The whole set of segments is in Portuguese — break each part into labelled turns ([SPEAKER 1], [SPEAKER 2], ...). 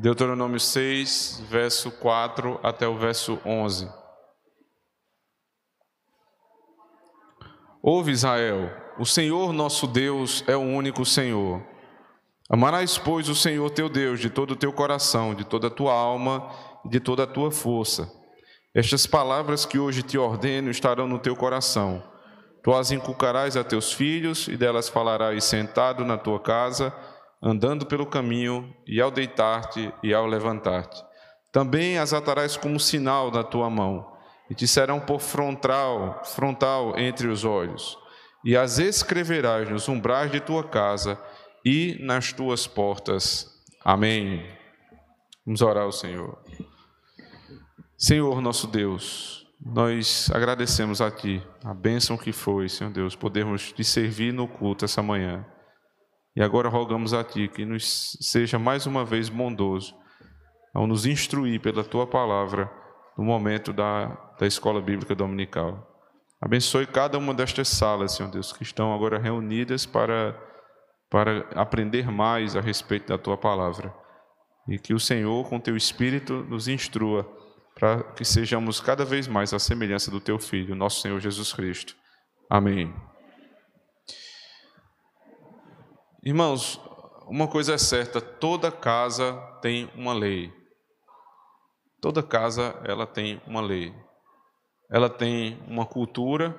[SPEAKER 1] Deuteronômio 6, verso 4 até o verso 11. Ouve Israel, o Senhor nosso Deus é o único Senhor. Amarás, pois, o Senhor teu Deus de todo o teu coração, de toda a tua alma e de toda a tua força. Estas palavras que hoje te ordeno estarão no teu coração. Tu as inculcarás a teus filhos e delas falarás sentado na tua casa, andando pelo caminho e ao deitar-te e ao levantar-te. Também as atarás como sinal na tua mão e te serão por frontal, frontal entre os olhos, e as escreverás nos umbrais de tua casa e nas tuas portas. Amém. Vamos orar ao Senhor. Senhor nosso Deus, nós agradecemos a Ti a bênção que foi, Senhor Deus, podermos te servir no culto essa manhã. E agora rogamos a Ti que nos seja mais uma vez bondoso ao nos instruir pela Tua palavra no momento da, da escola bíblica dominical. Abençoe cada uma destas salas, Senhor Deus, que estão agora reunidas para, para aprender mais a respeito da Tua palavra. E que o Senhor, com Teu Espírito, nos instrua para que sejamos cada vez mais a semelhança do Teu Filho, nosso Senhor Jesus Cristo. Amém. Irmãos, uma coisa é certa, toda casa tem uma lei. Toda casa ela tem uma lei. Ela tem uma cultura,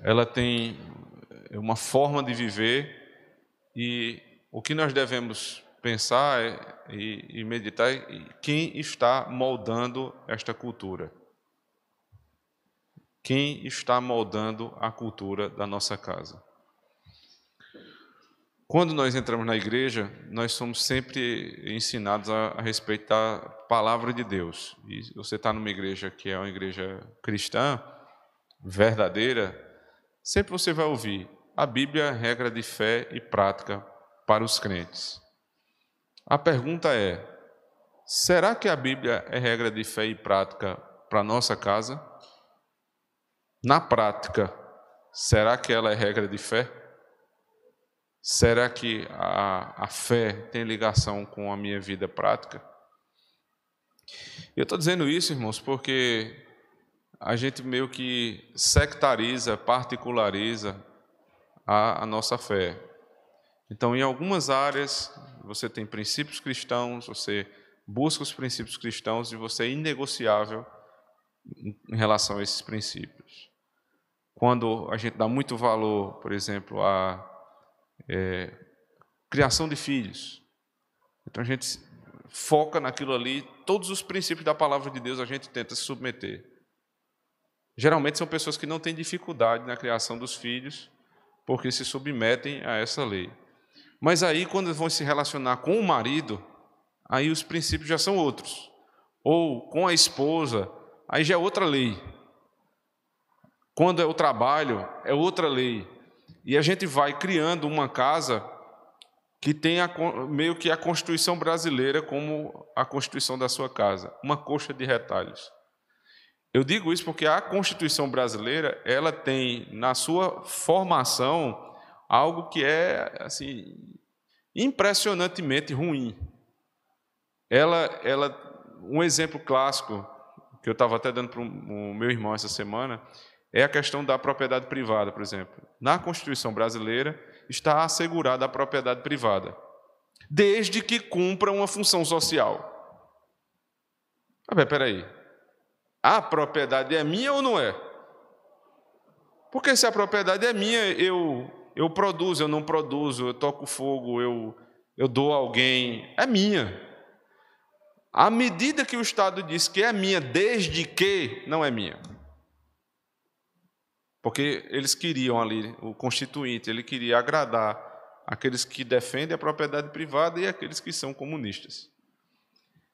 [SPEAKER 1] ela tem uma forma de viver e o que nós devemos pensar é, e, e meditar é quem está moldando esta cultura. Quem está moldando a cultura da nossa casa. Quando nós entramos na igreja, nós somos sempre ensinados a, a respeito da palavra de Deus. E você está numa igreja que é uma igreja cristã, verdadeira, sempre você vai ouvir a Bíblia é regra de fé e prática para os crentes. A pergunta é: será que a Bíblia é regra de fé e prática para a nossa casa? Na prática, será que ela é regra de fé? Será que a, a fé tem ligação com a minha vida prática? Eu estou dizendo isso, irmãos, porque a gente meio que sectariza, particulariza a, a nossa fé. Então, em algumas áreas, você tem princípios cristãos, você busca os princípios cristãos e você é inegociável em relação a esses princípios. Quando a gente dá muito valor, por exemplo, a é, criação de filhos. Então a gente foca naquilo ali, todos os princípios da palavra de Deus a gente tenta se submeter. Geralmente são pessoas que não têm dificuldade na criação dos filhos, porque se submetem a essa lei. Mas aí, quando vão se relacionar com o marido, aí os princípios já são outros. Ou com a esposa, aí já é outra lei. Quando é o trabalho, é outra lei. E a gente vai criando uma casa que tem a, meio que a Constituição brasileira como a Constituição da sua casa, uma coxa de retalhos. Eu digo isso porque a Constituição brasileira, ela tem na sua formação algo que é assim impressionantemente ruim. Ela, ela, um exemplo clássico que eu estava até dando para o meu irmão essa semana é a questão da propriedade privada, por exemplo. Na Constituição brasileira está assegurada a propriedade privada, desde que cumpra uma função social. Ah, peraí. A propriedade é minha ou não é? Porque se a propriedade é minha, eu, eu produzo, eu não produzo, eu toco fogo, eu, eu dou a alguém, é minha. À medida que o Estado diz que é minha, desde que não é minha. Porque eles queriam ali, o constituinte, ele queria agradar aqueles que defendem a propriedade privada e aqueles que são comunistas.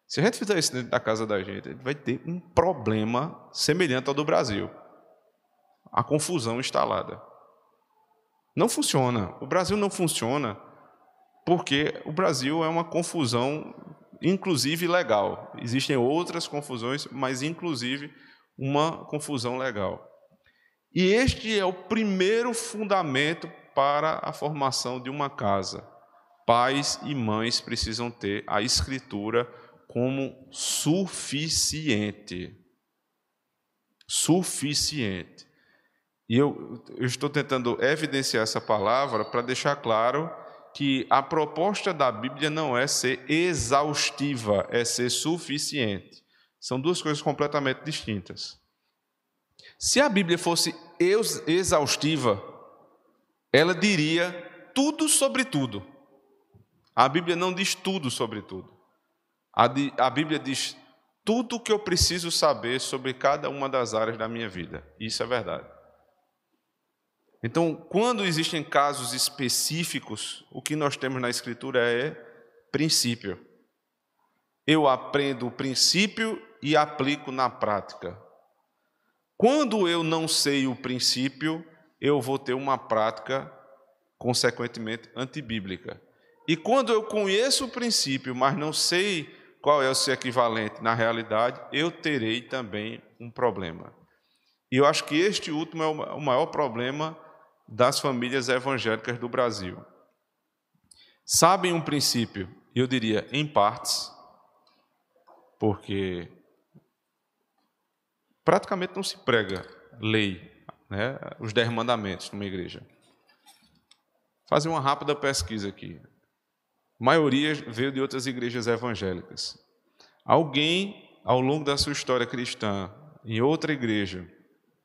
[SPEAKER 1] Se a gente fizer isso dentro da casa da gente, a gente vai ter um problema semelhante ao do Brasil. A confusão instalada. Não funciona. O Brasil não funciona porque o Brasil é uma confusão, inclusive legal. Existem outras confusões, mas inclusive uma confusão legal. E este é o primeiro fundamento para a formação de uma casa, pais e mães precisam ter a escritura como suficiente. Suficiente. E eu, eu estou tentando evidenciar essa palavra para deixar claro que a proposta da Bíblia não é ser exaustiva, é ser suficiente. São duas coisas completamente distintas. Se a Bíblia fosse exaustiva, ela diria tudo sobre tudo. A Bíblia não diz tudo sobre tudo. A, Bíblia diz tudo o que eu preciso saber sobre cada uma das áreas da minha vida. Isso é verdade. Então, quando existem casos específicos, o que nós temos na Escritura é princípio. Eu aprendo o princípio e aplico na prática. Quando eu não sei o princípio, eu vou ter uma prática, consequentemente, antibíblica. E quando eu conheço o princípio, mas não sei qual é o seu equivalente na realidade, eu terei também um problema. E eu acho que este último é o maior problema das famílias evangélicas do Brasil. Sabem um princípio, eu diria em partes, porque praticamente não se prega lei, né, os dez mandamentos numa igreja. Fazer uma rápida pesquisa aqui. A maioria veio de outras igrejas evangélicas. Alguém, ao longo da sua história cristã, em outra igreja,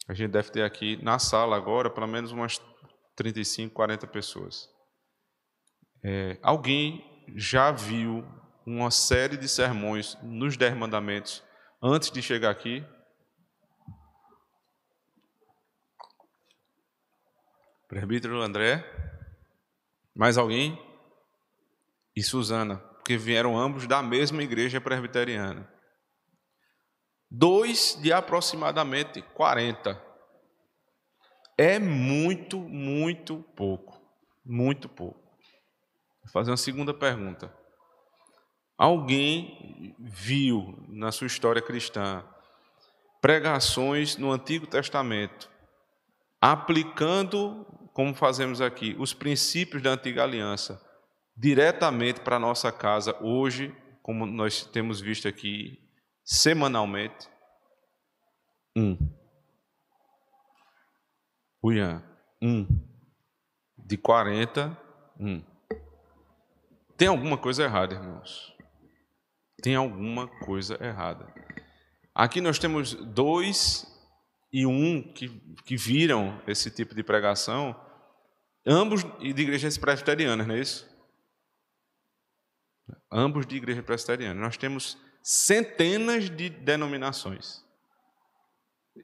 [SPEAKER 1] a gente deve ter aqui na sala agora pelo menos umas 35, 40 pessoas. É, alguém já viu uma série de sermões nos Dez Mandamentos antes de chegar aqui? Presbítero André? Mais alguém? E Suzana, porque vieram ambos da mesma igreja presbiteriana. Dois de aproximadamente 40 é muito, muito pouco. Muito pouco. Vou fazer uma segunda pergunta. Alguém viu na sua história cristã pregações no Antigo Testamento aplicando, como fazemos aqui, os princípios da antiga aliança diretamente para a nossa casa hoje, como nós temos visto aqui semanalmente? Um. O Ian, um. De 40, um. Tem alguma coisa errada, irmãos. Tem alguma coisa errada. Aqui nós temos dois e um que, que viram esse tipo de pregação, ambos de igrejas presbiterianas, não é isso? Ambos de igreja presbiteriana. Nós temos centenas de denominações.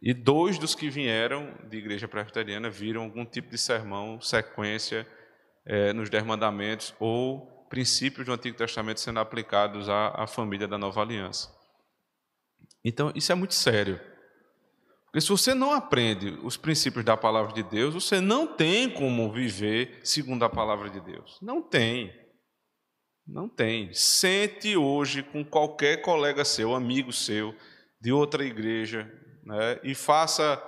[SPEAKER 1] E dois dos que vieram de igreja presbiteriana viram algum tipo de sermão, sequência é, nos Dez Mandamentos ou princípios do Antigo Testamento sendo aplicados à, à família da Nova Aliança. Então, isso é muito sério. Porque se você não aprende os princípios da palavra de Deus, você não tem como viver segundo a palavra de Deus. Não tem. Não tem. Sente hoje com qualquer colega seu, amigo seu, de outra igreja, né, e faça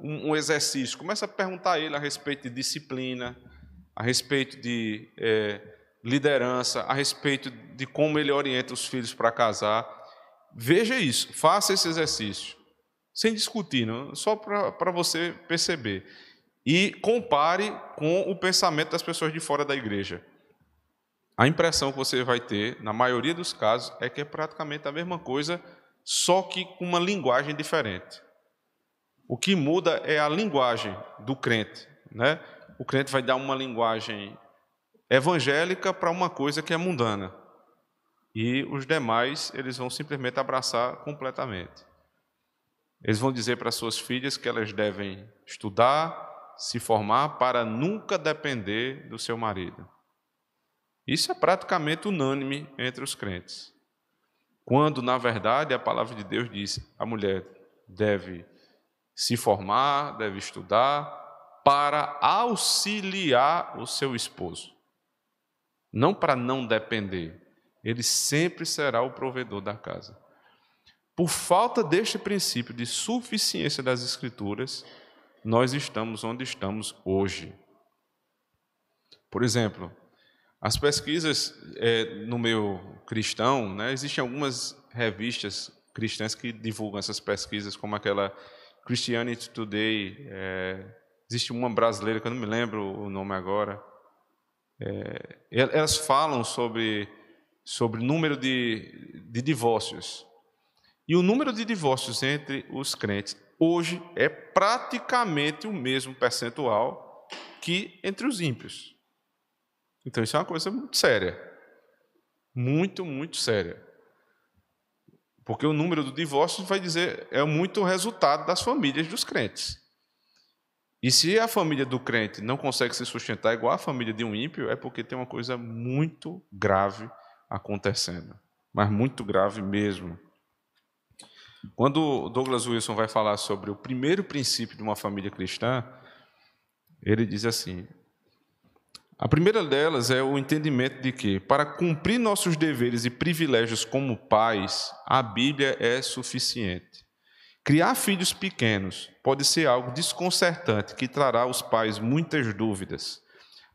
[SPEAKER 1] um, um exercício. Começa a perguntar a ele a respeito de disciplina, a respeito de é, liderança, a respeito de como ele orienta os filhos para casar. Veja isso, faça esse exercício, sem discutir, não? só para você perceber. E compare com o pensamento das pessoas de fora da igreja. A impressão que você vai ter, na maioria dos casos, é que é praticamente a mesma coisa só que com uma linguagem diferente. O que muda é a linguagem do crente, né? O crente vai dar uma linguagem evangélica para uma coisa que é mundana. E os demais, eles vão simplesmente abraçar completamente. Eles vão dizer para suas filhas que elas devem estudar, se formar para nunca depender do seu marido. Isso é praticamente unânime entre os crentes. Quando, na verdade, a palavra de Deus diz: a mulher deve se formar, deve estudar, para auxiliar o seu esposo. Não para não depender. Ele sempre será o provedor da casa. Por falta deste princípio de suficiência das Escrituras, nós estamos onde estamos hoje. Por exemplo, As pesquisas é, no meio cristão, né, existem algumas revistas cristãs que divulgam essas pesquisas, como aquela Christianity Today. É, existe uma brasileira que eu não me lembro o nome agora. É, elas falam sobre sobre número de, de divórcios. E o número de divórcios entre os crentes hoje é praticamente o mesmo percentual que entre os ímpios. Então isso é uma coisa muito séria. Muito, muito séria. Porque o número do divórcio vai dizer é muito resultado das famílias dos crentes. E se a família do crente não consegue se sustentar igual a família de um ímpio, é porque tem uma coisa muito grave acontecendo. Mas muito grave mesmo. Quando Douglas Wilson vai falar sobre o primeiro princípio de uma família cristã, ele diz assim: a primeira delas é o entendimento de que, para cumprir nossos deveres e privilégios como pais, a Bíblia é suficiente. Criar filhos pequenos pode ser algo desconcertante que trará aos pais muitas dúvidas,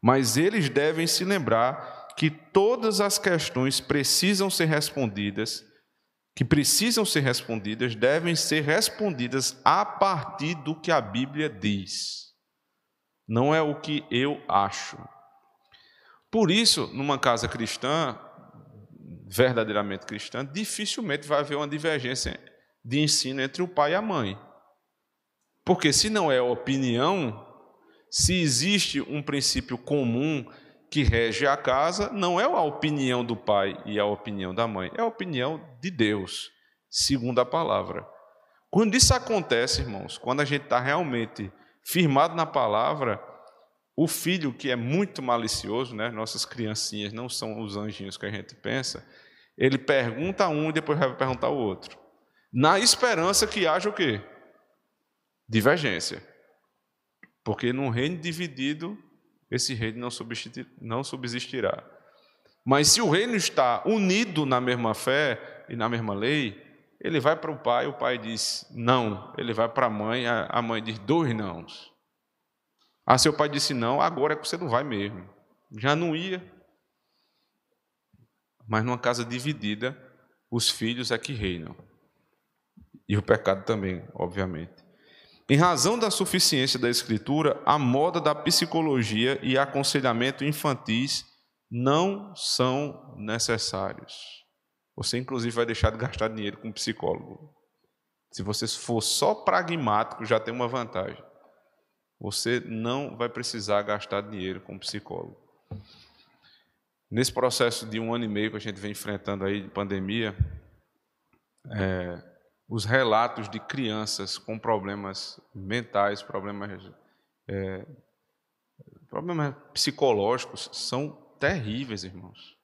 [SPEAKER 1] mas eles devem se lembrar que todas as questões precisam ser respondidas, que precisam ser respondidas, devem ser respondidas a partir do que a Bíblia diz. Não é o que eu acho, por isso, numa casa cristã, verdadeiramente cristã, dificilmente vai haver uma divergência de ensino entre o pai e a mãe. Porque se não é opinião, se existe um princípio comum que rege a casa, não é a opinião do pai e a opinião da mãe, é a opinião de Deus, segundo a palavra. Quando isso acontece, irmãos, quando a gente está realmente firmado na palavra, o filho que é muito malicioso, né? Nossas criancinhas não são os anjinhos que a gente pensa. Ele pergunta um e depois vai perguntar ao outro. Na esperança que haja o quê? Divergência. Porque num reino dividido, esse reino não, não subsistirá. Mas se o reino está unido na mesma fé e na mesma lei, ele vai para o pai, o pai diz não. Ele vai para a mãe, a mãe diz dois nãos. Ah, seu pai disse não, agora é que você não vai mesmo. Já não ia. Mas numa casa dividida, os filhos é que reinam. E o pecado também, obviamente. Em razão da suficiência da Escritura, a moda da psicologia e aconselhamento infantis não são necessários. Você, inclusive, vai deixar de gastar dinheiro com psicólogo. Se você for só pragmático, já tem uma vantagem você não vai precisar gastar dinheiro com psicólogo. Nesse processo de um ano e meio que a gente vem enfrentando aí de pandemia, é, os relatos de crianças com problemas mentais, problemas, é, problemas psicológicos são terríveis, irmãos.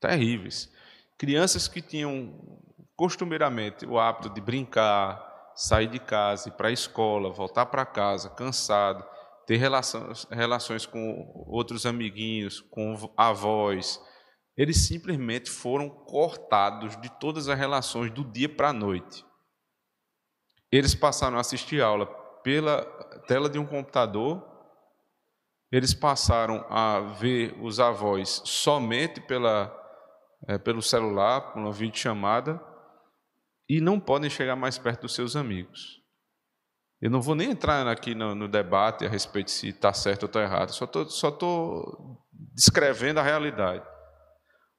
[SPEAKER 1] Terríveis. Crianças que tinham costumeiramente o hábito de brincar, sair de casa, ir para a escola, voltar para casa cansado, ter relações, relações com outros amiguinhos, com avós, eles simplesmente foram cortados de todas as relações do dia para a noite. Eles passaram a assistir aula pela tela de um computador, eles passaram a ver os avós somente pela, é, pelo celular, por uma videochamada, e não podem chegar mais perto dos seus amigos. Eu não vou nem entrar aqui no, no debate a respeito se está certo ou está errado, só estou só tô descrevendo a realidade.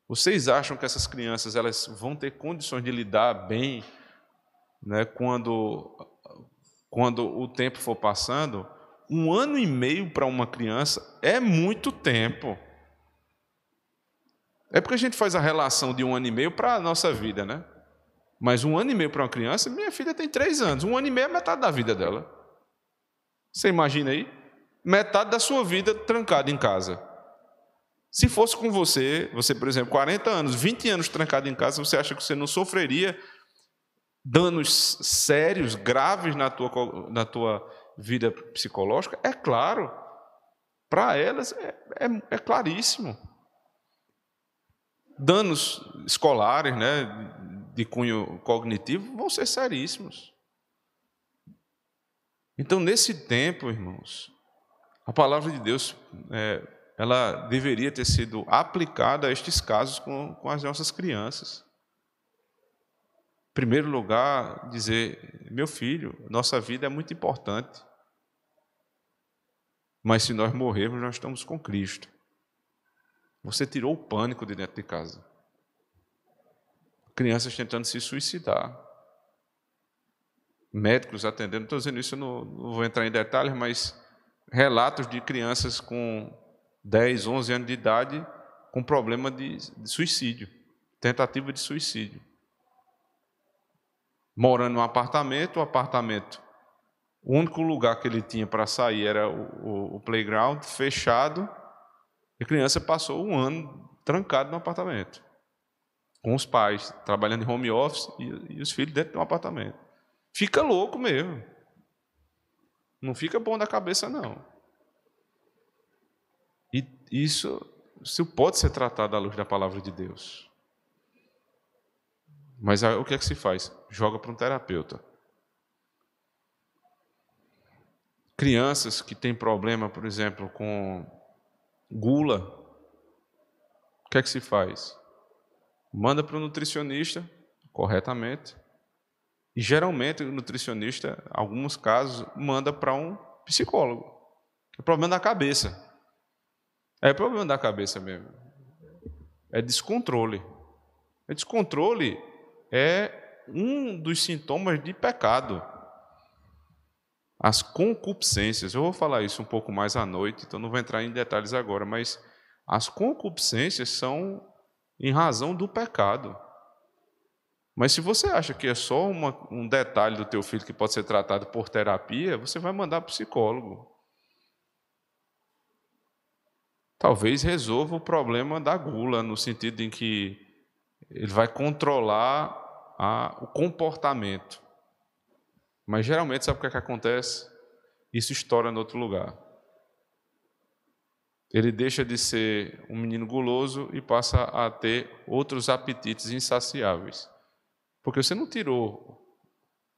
[SPEAKER 1] Vocês acham que essas crianças elas vão ter condições de lidar bem né, quando, quando o tempo for passando? Um ano e meio para uma criança é muito tempo. É porque a gente faz a relação de um ano e meio para a nossa vida, né? Mas um ano e meio para uma criança, minha filha tem três anos. Um ano e meio é metade da vida dela. Você imagina aí? Metade da sua vida trancada em casa. Se fosse com você, você, por exemplo, 40 anos, 20 anos trancado em casa, você acha que você não sofreria danos sérios, graves na tua, na tua vida psicológica? É claro. Para elas é, é, é claríssimo. Danos escolares, né? de cunho cognitivo vão ser seríssimos. Então, nesse tempo, irmãos, a palavra de Deus é, ela deveria ter sido aplicada a estes casos com, com as nossas crianças. Em primeiro lugar, dizer: meu filho, nossa vida é muito importante. Mas se nós morrermos, nós estamos com Cristo. Você tirou o pânico de dentro de casa. Crianças tentando se suicidar. Médicos atendendo. Estou dizendo isso, eu não, não vou entrar em detalhes, mas relatos de crianças com 10, 11 anos de idade com problema de, de suicídio, tentativa de suicídio. Morando num apartamento, o apartamento, o único lugar que ele tinha para sair era o, o, o playground fechado, e a criança passou um ano trancado no apartamento, com os pais, trabalhando em home office e, e os filhos dentro de um apartamento. Fica louco mesmo. Não fica bom da cabeça, não. Isso, isso pode ser tratado à luz da palavra de Deus. Mas o que é que se faz? Joga para um terapeuta. Crianças que têm problema, por exemplo, com gula, o que é que se faz? Manda para o nutricionista, corretamente, e geralmente o nutricionista, em alguns casos, manda para um psicólogo. É problema da cabeça. É problema da cabeça mesmo. É descontrole. É descontrole é um dos sintomas de pecado. As concupiscências, eu vou falar isso um pouco mais à noite, então não vou entrar em detalhes agora, mas as concupiscências são em razão do pecado. Mas se você acha que é só uma, um detalhe do teu filho que pode ser tratado por terapia, você vai mandar para o psicólogo. Talvez resolva o problema da gula, no sentido em que ele vai controlar a, o comportamento. Mas geralmente, sabe o que, é que acontece? Isso estoura em outro lugar. Ele deixa de ser um menino guloso e passa a ter outros apetites insaciáveis. Porque você não tirou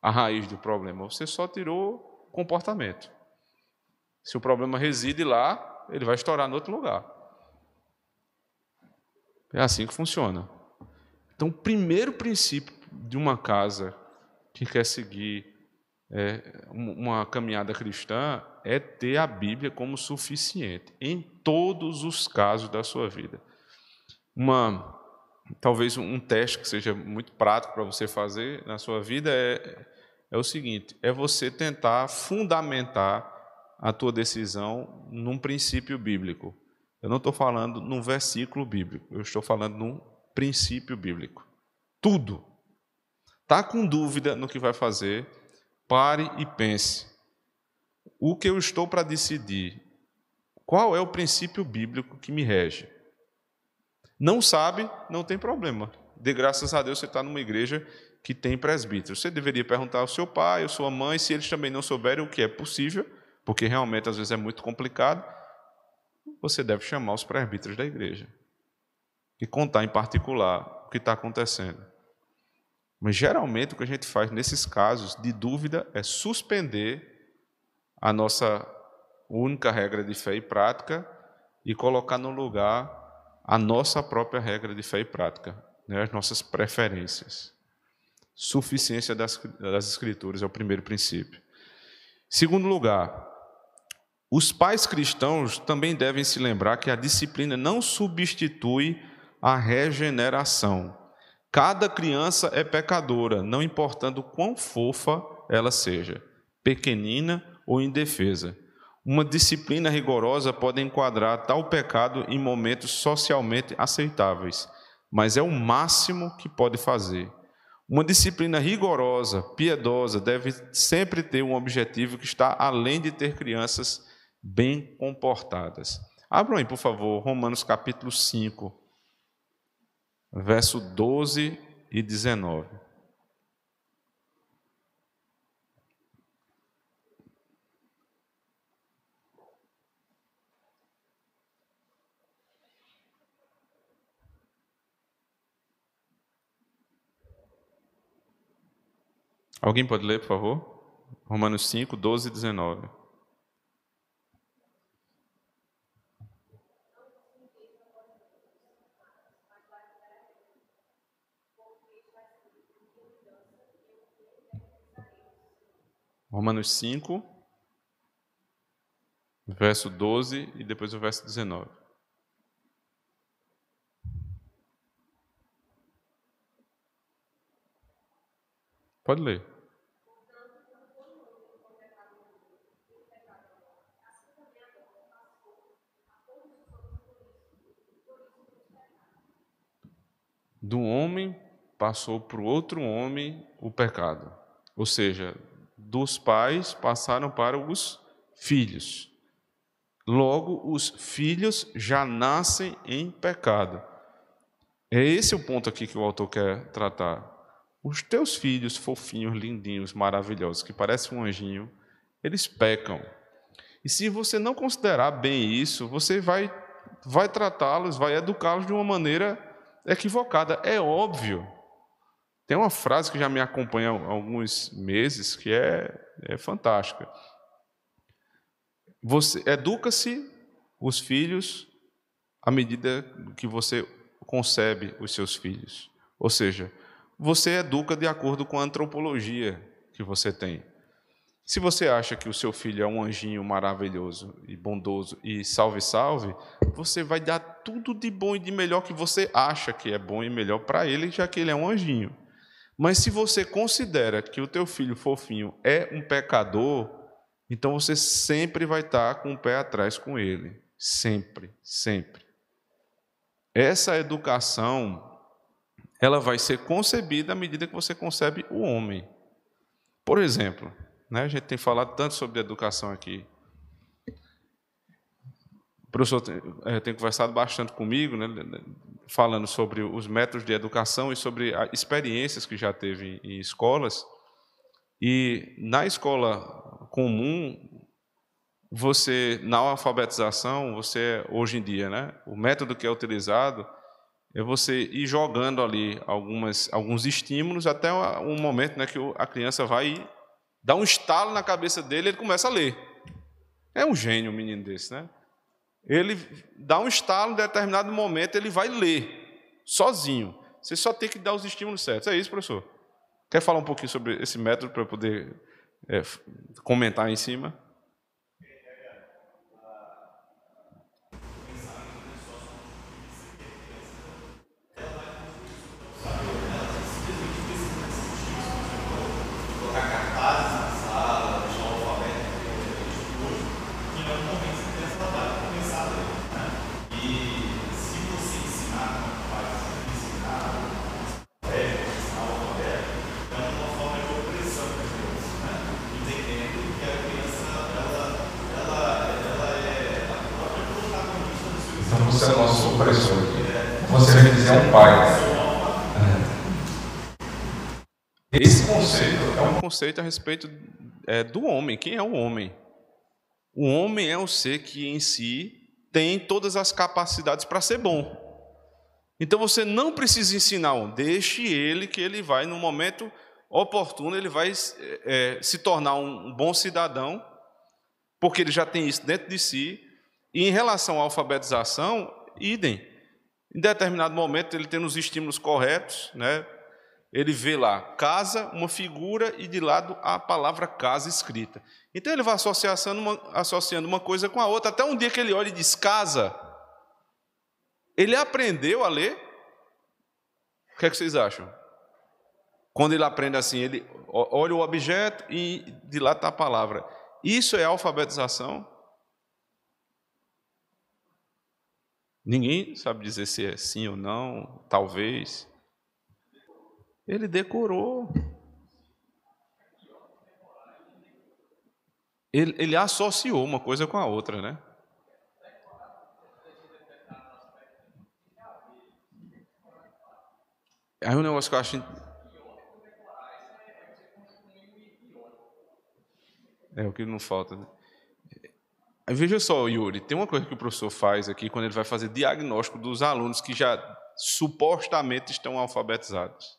[SPEAKER 1] a raiz do problema, você só tirou o comportamento. Se o problema reside lá, ele vai estourar em outro lugar. É assim que funciona. Então, o primeiro princípio de uma casa que quer seguir é, uma caminhada cristã é ter a Bíblia como suficiente em todos os casos da sua vida. Uma talvez um teste que seja muito prático para você fazer na sua vida é, é o seguinte: é você tentar fundamentar a tua decisão num princípio bíblico. Eu não estou falando num versículo bíblico, eu estou falando num princípio bíblico. Tudo. Está com dúvida no que vai fazer? Pare e pense. O que eu estou para decidir? Qual é o princípio bíblico que me rege? Não sabe, não tem problema. De graças a Deus você está numa igreja que tem presbítero. Você deveria perguntar ao seu pai, à sua mãe, se eles também não souberem o que é possível, porque realmente às vezes é muito complicado, você deve chamar os presbíteros da igreja e contar em particular o que está acontecendo. Mas geralmente o que a gente faz nesses casos de dúvida é suspender a nossa única regra de fé e prática e colocar no lugar a nossa própria regra de fé e prática, né, as nossas preferências. Suficiência das, das Escrituras é o primeiro princípio. Segundo lugar, os pais cristãos também devem se lembrar que a disciplina não substitui a regeneração. Cada criança é pecadora, não importando quão fofa ela seja, pequenina ou indefesa. Uma disciplina rigorosa pode enquadrar tal pecado em momentos socialmente aceitáveis, mas é o máximo que pode fazer. Uma disciplina rigorosa, piedosa, deve sempre ter um objetivo que está além de ter crianças bem comportadas. Abram aí, por favor, Romanos capítulo 5, verso 12 e 19. Alguém pode ler, por favor? Romanos 5, 12 e 19. Romanos 5, verso 12 e depois o verso 19. Pode ler. Do homem passou para o outro homem o pecado. Ou seja, dos pais passaram para os filhos. Logo, os filhos já nascem em pecado. É esse o ponto aqui que o autor quer tratar. Os teus filhos fofinhos, lindinhos, maravilhosos, que parecem um anjinho, eles pecam. E se você não considerar bem isso, você vai, vai tratá-los, vai educá-los de uma maneira equivocada. É óbvio. Tem uma frase que já me acompanha há alguns meses que é, é fantástica. Você educa-se os filhos à medida que você concebe os seus filhos. Ou seja, você educa de acordo com a antropologia que você tem. Se você acha que o seu filho é um anjinho maravilhoso e bondoso e salve, salve, você vai dar tudo de bom e de melhor que você acha que é bom e melhor para ele, já que ele é um anjinho. Mas se você considera que o teu filho fofinho é um pecador, então você sempre vai estar com o pé atrás com ele. Sempre, sempre. Essa educação ela vai ser concebida à medida que você concebe o homem. Por exemplo, né, a gente tem falado tanto sobre educação aqui. O professor tem, é, tem conversado bastante comigo, né, falando sobre os métodos de educação e sobre experiências que já teve em escolas. E na escola comum, você, na alfabetização, você, hoje em dia, né, o método que é utilizado é você ir jogando ali algumas, alguns estímulos até um momento né, que a criança vai dar um estalo na cabeça dele e ele começa a ler. É um gênio um menino desse, né? Ele dá um estalo em determinado momento, ele vai ler, sozinho. Você só tem que dar os estímulos certos. É isso, professor? Quer falar um pouquinho sobre esse método para poder é, comentar em cima? Conceito a respeito é, do homem. Quem é o homem? O homem é o ser que em si tem todas as capacidades para ser bom. Então você não precisa ensinar um, deixe ele que ele vai, no momento oportuno, ele vai é, se tornar um bom cidadão, porque ele já tem isso dentro de si. E em relação à alfabetização, idem. Em determinado momento, ele tem os estímulos corretos, né? Ele vê lá casa, uma figura e de lado a palavra casa escrita. Então ele vai associando uma, associando uma coisa com a outra, até um dia que ele olha e diz casa. Ele aprendeu a ler? O que, é que vocês acham? Quando ele aprende assim, ele olha o objeto e de lá está a palavra. Isso é alfabetização? Ninguém sabe dizer se é sim ou não, talvez. Ele decorou. Ele, ele associou uma coisa com a outra, né? Aí um negócio que eu acho. É o que não falta. Né? Veja só, Yuri, tem uma coisa que o professor faz aqui quando ele vai fazer diagnóstico dos alunos que já supostamente estão alfabetizados.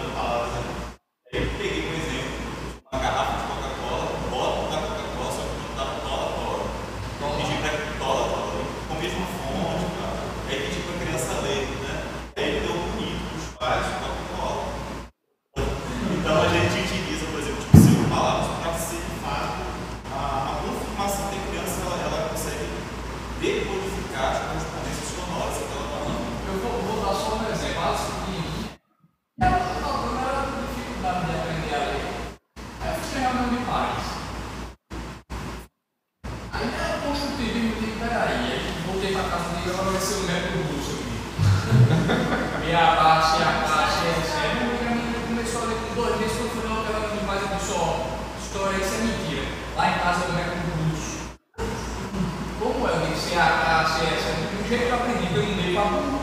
[SPEAKER 2] A, C, S, do jeito que eu aprendi, eu não dei para burro.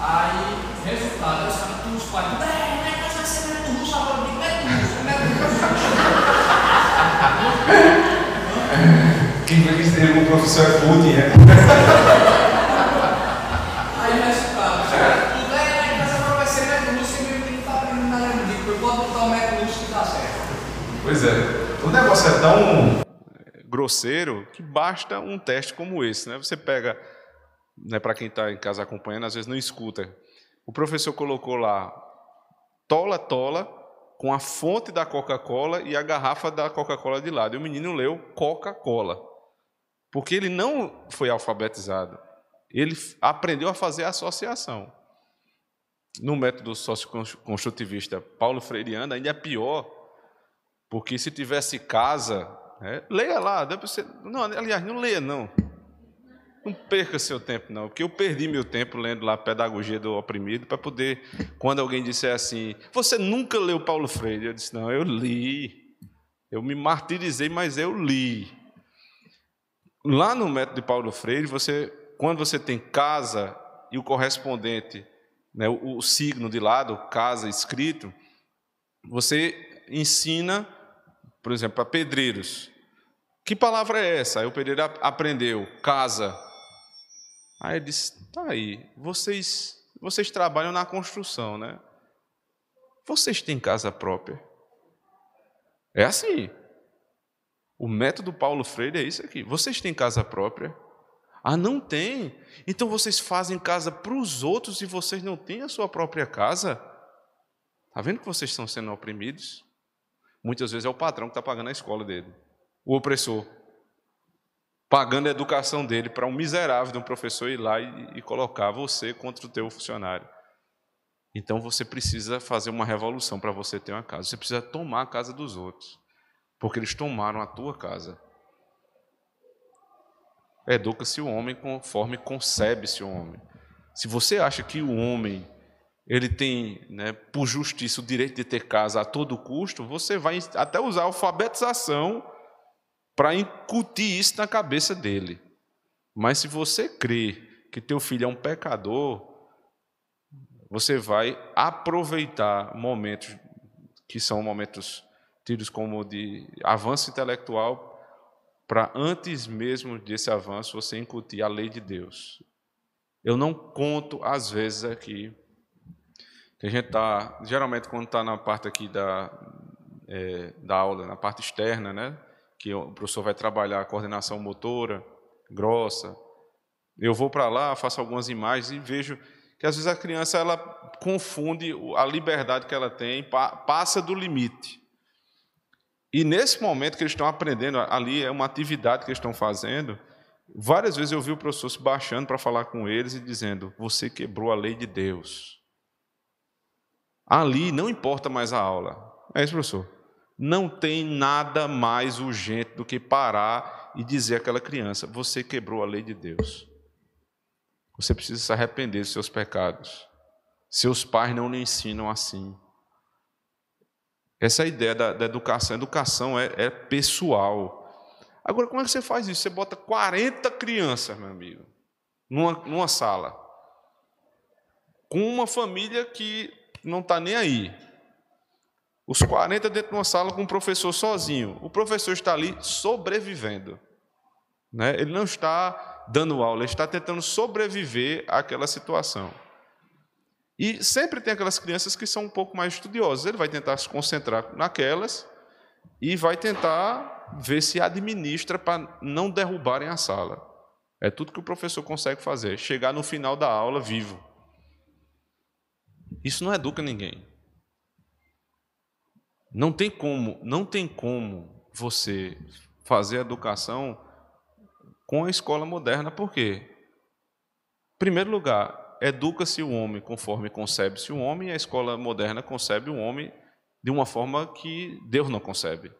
[SPEAKER 2] Aí, resultado, os caras, os pais, é, não é que vai ser método russo, agora eu digo método russo, método
[SPEAKER 3] Quem foi que esteve o professor é Putin, é?
[SPEAKER 2] Aí, resultado, tudo é, na casa agora vai ser método russo, e meu filho está aprendendo na lembrança, eu posso botar o método russo que dá certo.
[SPEAKER 3] Pois é, o negócio é tão
[SPEAKER 1] grosseiro que basta um teste como esse. Né? Você pega, né, para quem está em casa acompanhando, às vezes não escuta. O professor colocou lá tola, tola, com a fonte da Coca-Cola e a garrafa da Coca-Cola de lado. E o menino leu Coca-Cola. Porque ele não foi alfabetizado. Ele aprendeu a fazer associação. No método socioconstrutivista Paulo Freireano ainda é pior, porque se tivesse casa, é, leia lá, você, não, aliás, não leia não. Não perca seu tempo não, porque eu perdi meu tempo lendo lá a Pedagogia do Oprimido para poder, quando alguém disser assim, você nunca leu Paulo Freire? Eu disse, não, eu li. Eu me martirizei, mas eu li. Lá no método de Paulo Freire, você, quando você tem casa e o correspondente, né, o, o signo de lado, casa escrito, você ensina, por exemplo, para pedreiros. Que palavra é essa? Aí o pedreiro aprendeu, casa. Aí ele disse: tá aí, vocês, vocês trabalham na construção, né? Vocês têm casa própria. É assim. O método Paulo Freire é isso aqui. Vocês têm casa própria? Ah, não tem? Então vocês fazem casa para os outros e vocês não têm a sua própria casa? Está vendo que vocês estão sendo oprimidos? Muitas vezes é o patrão que está pagando a escola dele o opressor, pagando a educação dele para um miserável de um professor ir lá e, e colocar você contra o teu funcionário. Então você precisa fazer uma revolução para você ter uma casa. Você precisa tomar a casa dos outros, porque eles tomaram a tua casa. Educa-se o homem conforme concebe-se o homem. Se você acha que o homem ele tem, né, por justiça, o direito de ter casa a todo custo, você vai até usar a alfabetização para incutir isso na cabeça dele. Mas se você crê que teu filho é um pecador, você vai aproveitar momentos que são momentos tidos como de avanço intelectual para antes mesmo desse avanço você incutir a lei de Deus. Eu não conto às vezes aqui que a gente está geralmente quando está na parte aqui da é, da aula, na parte externa, né? que o professor vai trabalhar a coordenação motora grossa. Eu vou para lá, faço algumas imagens e vejo que às vezes a criança ela confunde a liberdade que ela tem, passa do limite. E nesse momento que eles estão aprendendo, ali é uma atividade que eles estão fazendo, várias vezes eu vi o professor se baixando para falar com eles e dizendo: Você quebrou a lei de Deus. Ali não importa mais a aula. É isso, professor. Não tem nada mais urgente do que parar e dizer àquela criança: você quebrou a lei de Deus. Você precisa se arrepender dos seus pecados. Seus pais não lhe ensinam assim. Essa é a ideia da, da educação. A educação é, é pessoal. Agora, como é que você faz isso? Você bota 40 crianças, meu amigo, numa, numa sala, com uma família que não está nem aí. Os 40 dentro de uma sala com o professor sozinho. O professor está ali sobrevivendo. Né? Ele não está dando aula, ele está tentando sobreviver àquela situação. E sempre tem aquelas crianças que são um pouco mais estudiosas. Ele vai tentar se concentrar naquelas e vai tentar ver se administra para não derrubarem a sala. É tudo que o professor consegue fazer, chegar no final da aula vivo. Isso não educa ninguém. Não tem como, não tem como você fazer educação com a escola moderna, por quê? Em primeiro lugar, educa-se o homem conforme concebe-se o homem, e a escola moderna concebe o homem de uma forma que Deus não concebe.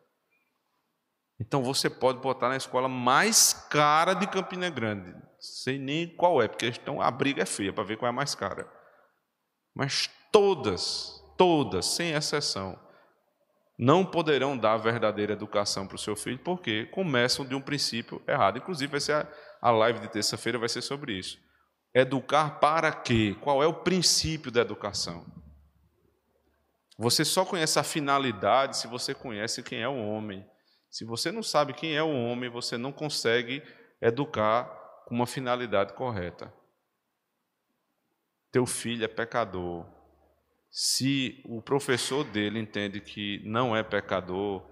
[SPEAKER 1] Então você pode botar na escola mais cara de Campina Grande, sei nem qual é, porque estão, a briga é feia para ver qual é a mais cara. Mas todas, todas, sem exceção, não poderão dar verdadeira educação para o seu filho, porque começam de um princípio errado. Inclusive, vai ser a, a live de terça-feira vai ser sobre isso. Educar para quê? Qual é o princípio da educação? Você só conhece a finalidade se você conhece quem é o homem. Se você não sabe quem é o homem, você não consegue educar com uma finalidade correta. Teu filho é pecador. Se o professor dele entende que não é pecador,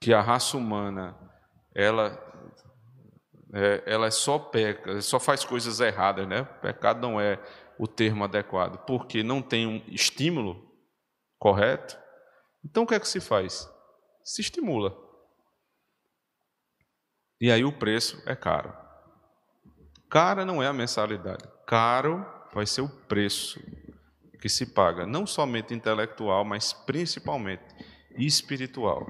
[SPEAKER 1] que a raça humana ela é, ela é só peca, só faz coisas erradas, né? Pecado não é o termo adequado, porque não tem um estímulo correto. Então o que é que se faz? Se estimula. E aí o preço é caro. Cara não é a mensalidade, caro vai ser o preço que se paga, não somente intelectual, mas principalmente espiritual.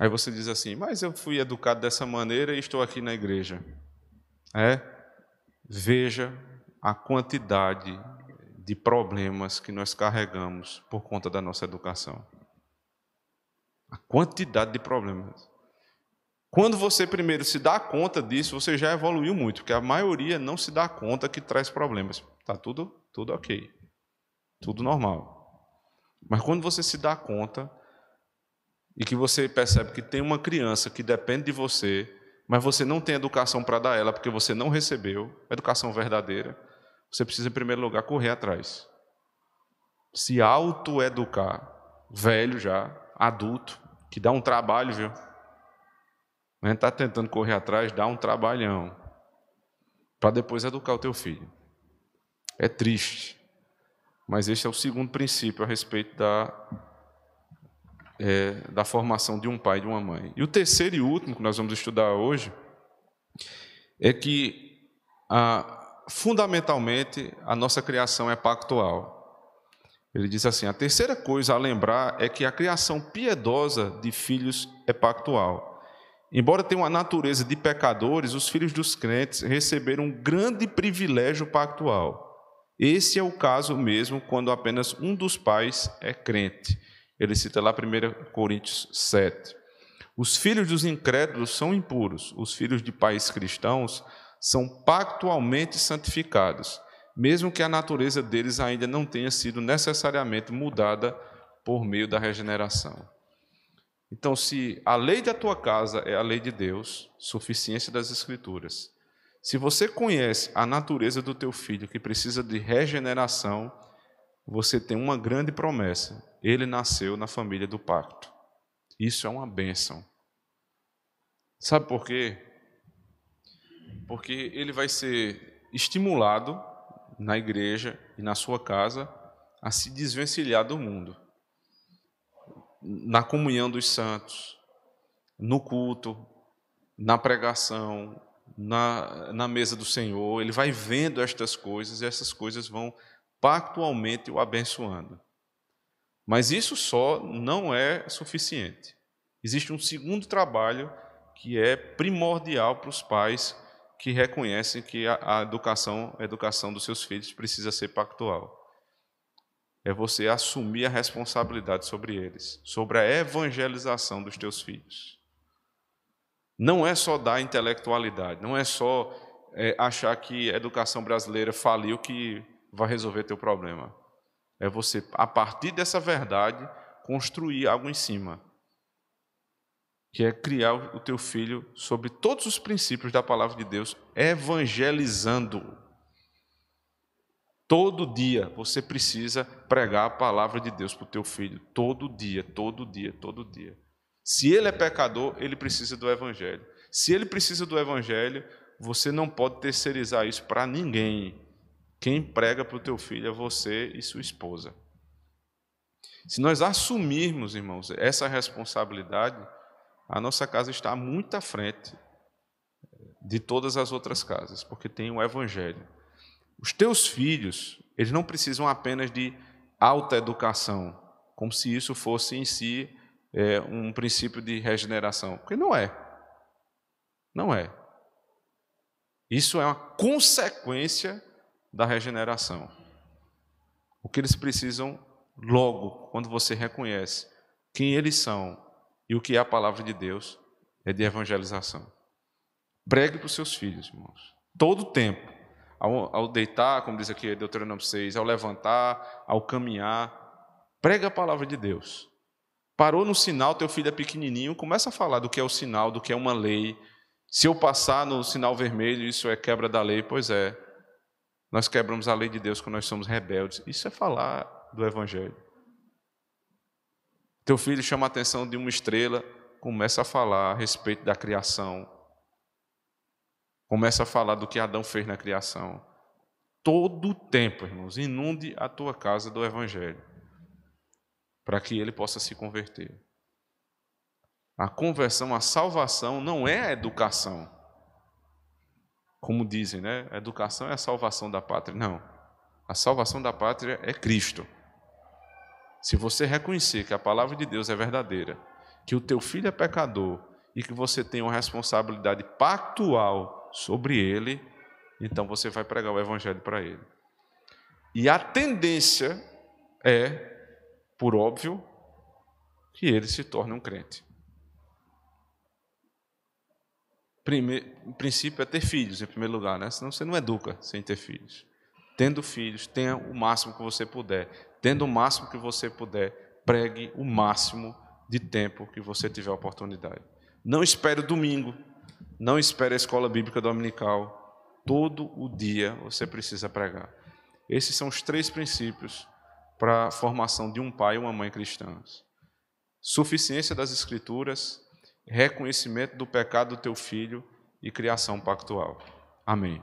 [SPEAKER 1] Aí você diz assim: Mas eu fui educado dessa maneira e estou aqui na igreja. É? Veja a quantidade de problemas que nós carregamos por conta da nossa educação. A quantidade de problemas. Quando você primeiro se dá conta disso, você já evoluiu muito, porque a maioria não se dá conta que traz problemas. Está tudo tudo ok, tudo normal. Mas quando você se dá conta e que você percebe que tem uma criança que depende de você, mas você não tem educação para dar ela porque você não recebeu educação verdadeira, você precisa, em primeiro lugar, correr atrás. Se autoeducar, velho já, adulto, que dá um trabalho, viu? A gente está tentando correr atrás, dá um trabalhão, para depois educar o teu filho. É triste. Mas este é o segundo princípio a respeito da, é, da formação de um pai e de uma mãe. E o terceiro e último que nós vamos estudar hoje é que, a, fundamentalmente, a nossa criação é pactual. Ele diz assim: a terceira coisa a lembrar é que a criação piedosa de filhos é pactual. Embora tenham a natureza de pecadores, os filhos dos crentes receberam um grande privilégio pactual. Esse é o caso mesmo quando apenas um dos pais é crente. Ele cita lá 1 Coríntios 7. Os filhos dos incrédulos são impuros, os filhos de pais cristãos são pactualmente santificados, mesmo que a natureza deles ainda não tenha sido necessariamente mudada por meio da regeneração. Então, se a lei da tua casa é a lei de Deus, suficiência das Escrituras, se você conhece a natureza do teu filho que precisa de regeneração, você tem uma grande promessa. Ele nasceu na família do pacto. Isso é uma bênção. Sabe por quê? Porque ele vai ser estimulado na igreja e na sua casa a se desvencilhar do mundo. Na comunhão dos santos, no culto, na pregação, na, na mesa do Senhor, ele vai vendo estas coisas e essas coisas vão pactualmente o abençoando. Mas isso só não é suficiente. Existe um segundo trabalho que é primordial para os pais que reconhecem que a, a educação, a educação dos seus filhos precisa ser pactual. É você assumir a responsabilidade sobre eles, sobre a evangelização dos teus filhos. Não é só dar intelectualidade, não é só é, achar que a educação brasileira faliu que vai resolver teu problema. É você, a partir dessa verdade, construir algo em cima. Que é criar o teu filho sobre todos os princípios da palavra de Deus, evangelizando. Todo dia você precisa pregar a palavra de Deus para o teu filho. Todo dia, todo dia, todo dia. Se ele é pecador, ele precisa do Evangelho. Se ele precisa do Evangelho, você não pode terceirizar isso para ninguém. Quem prega para o teu filho é você e sua esposa. Se nós assumirmos, irmãos, essa responsabilidade, a nossa casa está muito à frente de todas as outras casas, porque tem o Evangelho. Os teus filhos, eles não precisam apenas de alta educação, como se isso fosse em si é, um princípio de regeneração, porque não é. Não é. Isso é uma consequência da regeneração. O que eles precisam logo, quando você reconhece quem eles são e o que é a palavra de Deus, é de evangelização. Pregue para os seus filhos, irmãos. Todo o tempo. Ao, ao, deitar, como diz aqui Deuteronômio 6, ao levantar, ao caminhar, pregue a palavra de Deus. Parou no sinal, teu filho é pequenininho, começa a falar do que é o sinal, do que é uma lei. Se eu passar no sinal vermelho, isso é quebra da lei, pois é. Nós quebramos a lei de Deus quando nós somos rebeldes. Isso é falar do evangelho. Teu filho chama a atenção de uma estrela, começa a falar a respeito da criação, Começa a falar do que Adão fez na criação. Todo o tempo, irmãos, inunde a tua casa do Evangelho, para que ele possa se converter. A conversão, a salvação não é a educação. Como dizem, né? A educação é a salvação da pátria. Não. A salvação da pátria é Cristo. Se você reconhecer que a palavra de Deus é verdadeira, que o teu filho é pecador e que você tem uma responsabilidade pactual sobre ele, então você vai pregar o evangelho para ele. E a tendência é, por óbvio, que ele se torne um crente. Primeiro, o princípio é ter filhos, em primeiro lugar, né? senão você não educa sem ter filhos. Tendo filhos, tenha o máximo que você puder. Tendo o máximo que você puder, pregue o máximo de tempo que você tiver oportunidade. Não espere o domingo não espere a escola bíblica dominical. Todo o dia você precisa pregar. Esses são os três princípios para a formação de um pai e uma mãe cristãs: suficiência das Escrituras, reconhecimento do pecado do teu filho e criação pactual. Amém.